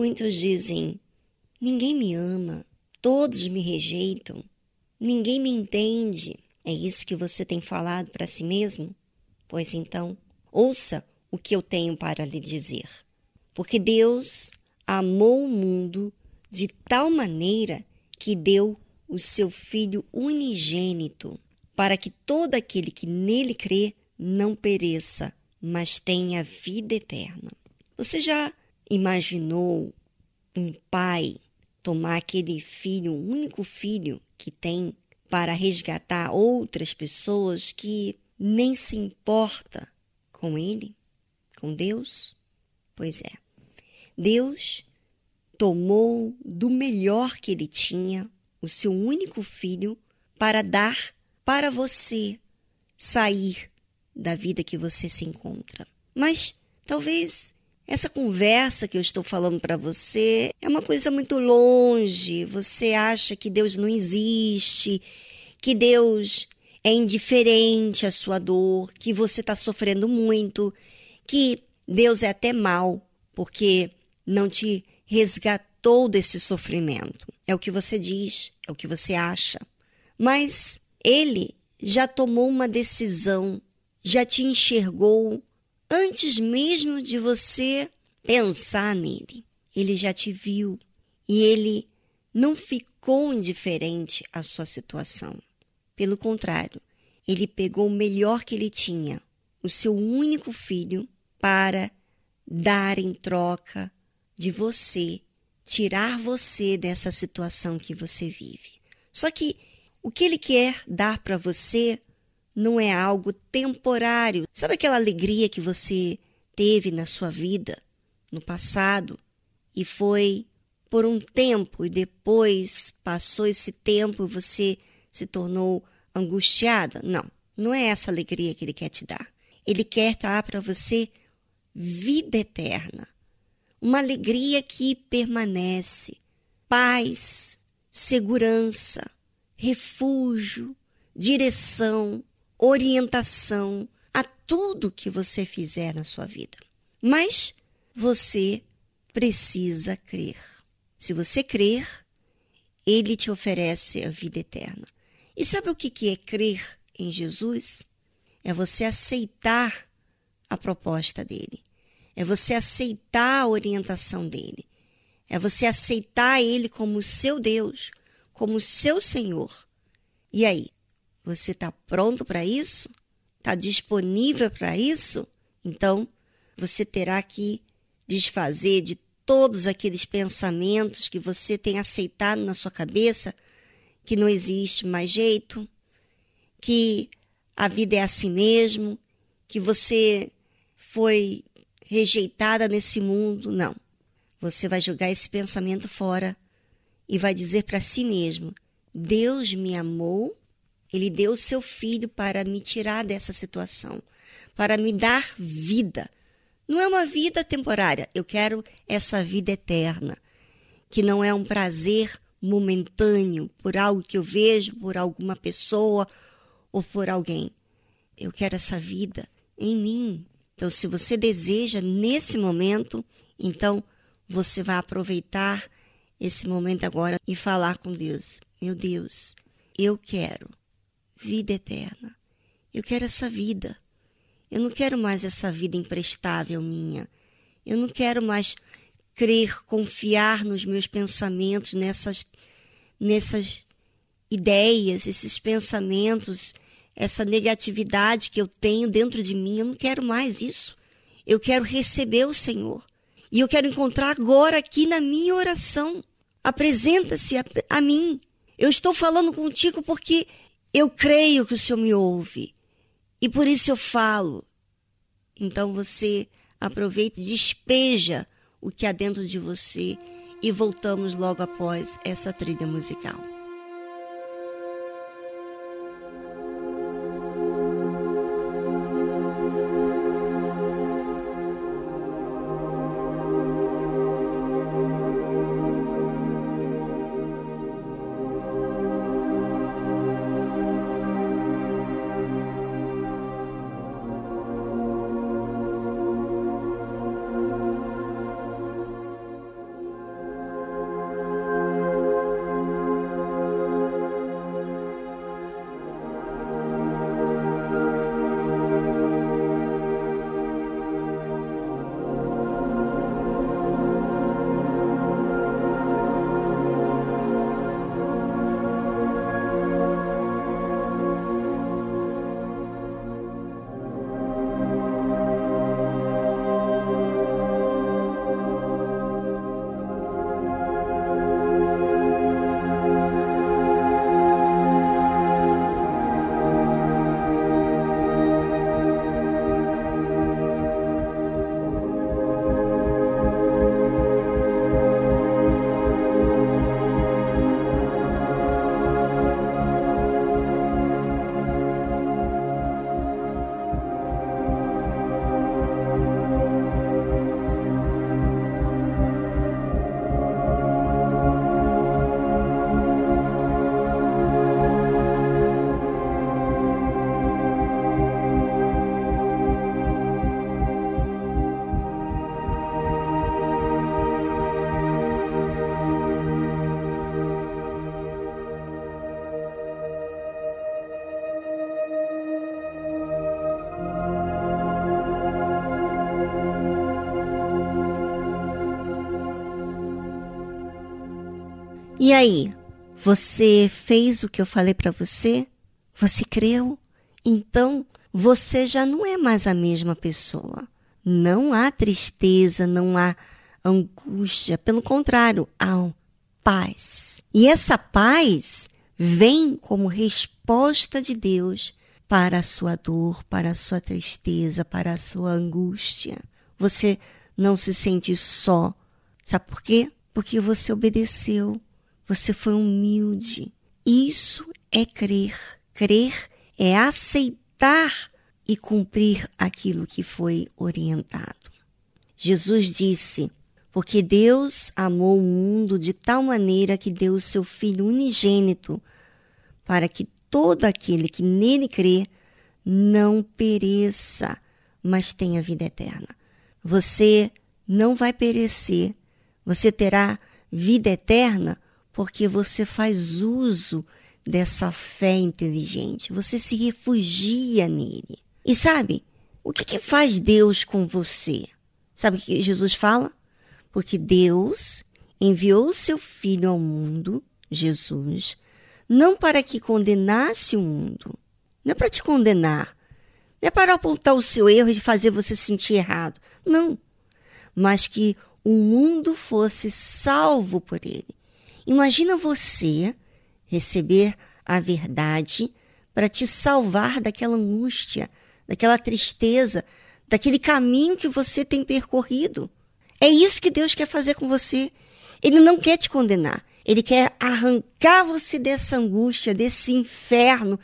Muitos dizem: ninguém me ama, todos me rejeitam, ninguém me entende. É isso que você tem falado para si mesmo? Pois então, ouça o que eu tenho para lhe dizer. Porque Deus amou o mundo de tal maneira que deu o seu Filho unigênito, para que todo aquele que nele crê não pereça, mas tenha vida eterna. Você já imaginou um pai tomar aquele filho, o único filho que tem, para resgatar outras pessoas que nem se importa com ele, com Deus? Pois é. Deus tomou do melhor que ele tinha, o seu único filho, para dar para você sair da vida que você se encontra. Mas talvez essa conversa que eu estou falando para você é uma coisa muito longe. Você acha que Deus não existe, que Deus é indiferente à sua dor, que você está sofrendo muito, que Deus é até mal porque não te resgatou desse sofrimento. É o que você diz, é o que você acha. Mas Ele já tomou uma decisão, já te enxergou antes mesmo de você pensar nele. Ele já te viu e ele não ficou indiferente à sua situação. Pelo contrário, ele pegou o melhor que ele tinha, o seu único filho, para dar em troca de você, tirar você dessa situação que você vive. Só que o que ele quer dar para você não é algo temporário. Sabe aquela alegria que você teve na sua vida no passado e foi por um tempo e depois passou esse tempo e você se tornou angustiada? Não, não é essa alegria que ele quer te dar. Ele quer dar para você vida eterna, uma alegria que permanece, paz, segurança, refúgio, direção, orientação a tudo que você fizer na sua vida. Mas você precisa crer. Se você crer, ele te oferece a vida eterna. E sabe o que é crer em Jesus? É você aceitar a proposta dele. É você aceitar a orientação dele. É você aceitar ele como seu Deus, como seu Senhor. E aí, você está pronto para isso? Está disponível para isso? Então, você terá que desfazer de todos aqueles pensamentos que você tem aceitado na sua cabeça que não existe mais jeito, que a vida é assim mesmo, que você foi rejeitada nesse mundo. Não. Você vai jogar esse pensamento fora e vai dizer para si mesmo: Deus me amou ele deu o seu filho para me tirar dessa situação, para me dar vida. Não é uma vida temporária, eu quero essa vida eterna, que não é um prazer momentâneo por algo que eu vejo, por alguma pessoa ou por alguém. Eu quero essa vida em mim. Então, se você deseja nesse momento, então você vai aproveitar esse momento agora e falar com Deus: Meu Deus, eu quero vida eterna. Eu quero essa vida. Eu não quero mais essa vida imprestável minha. Eu não quero mais crer, confiar nos meus pensamentos, nessas, nessas ideias, esses pensamentos, essa negatividade que eu tenho dentro de mim. Eu não quero mais isso. Eu quero receber o Senhor. E eu quero encontrar agora aqui na minha oração. Apresenta-se a, a mim. Eu estou falando contigo porque eu creio que o Senhor me ouve e por isso eu falo. Então você aproveita e despeja o que há dentro de você e voltamos logo após essa trilha musical. E aí, você fez o que eu falei para você? Você creu? Então, você já não é mais a mesma pessoa. Não há tristeza, não há angústia, pelo contrário, há paz. E essa paz vem como resposta de Deus para a sua dor, para a sua tristeza, para a sua angústia. Você não se sente só. Sabe por quê? Porque você obedeceu, você foi humilde. Isso é crer. Crer é aceitar e cumprir aquilo que foi orientado. Jesus disse: Porque Deus amou o mundo de tal maneira que deu o seu Filho unigênito, para que todo aquele que nele crê não pereça, mas tenha vida eterna. Você não vai perecer, você terá vida eterna porque você faz uso dessa fé inteligente, você se refugia nele. E sabe, o que, que faz Deus com você? Sabe o que Jesus fala? Porque Deus enviou seu Filho ao mundo, Jesus, não para que condenasse o mundo, não é para te condenar, não é para apontar o seu erro e fazer você se sentir errado, não, mas que o mundo fosse salvo por ele. Imagina você receber a verdade para te salvar daquela angústia, daquela tristeza, daquele caminho que você tem percorrido. É isso que Deus quer fazer com você. Ele não quer te condenar. Ele quer arrancar você dessa angústia, desse inferno,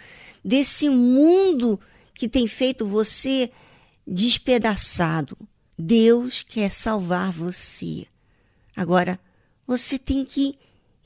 desse mundo que tem feito você despedaçado. Deus quer salvar você. Agora, você tem que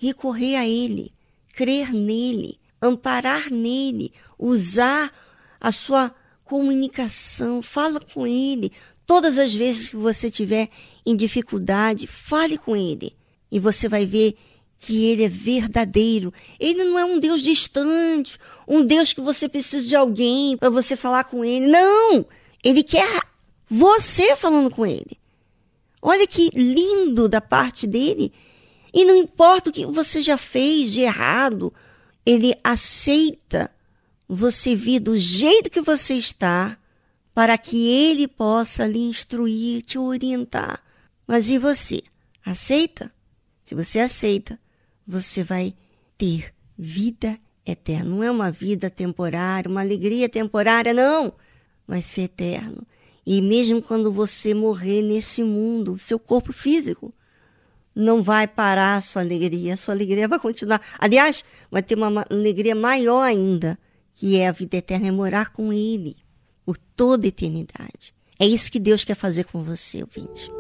recorrer a Ele, crer nele, amparar nele, usar a sua comunicação, fala com Ele. Todas as vezes que você estiver em dificuldade, fale com Ele. E você vai ver que Ele é verdadeiro. Ele não é um Deus distante, um Deus que você precisa de alguém para você falar com Ele. Não! Ele quer você falando com Ele. Olha que lindo da parte dele. E não importa o que você já fez de errado, ele aceita você vir do jeito que você está, para que ele possa lhe instruir, te orientar. Mas e você? Aceita? Se você aceita, você vai ter vida eterna. Não é uma vida temporária, uma alegria temporária, não. Vai ser eterno. E mesmo quando você morrer nesse mundo, seu corpo físico não vai parar a sua alegria, a sua alegria vai continuar. Aliás, vai ter uma alegria maior ainda, que é a vida eterna, é morar com Ele por toda a eternidade. É isso que Deus quer fazer com você, ouvinte.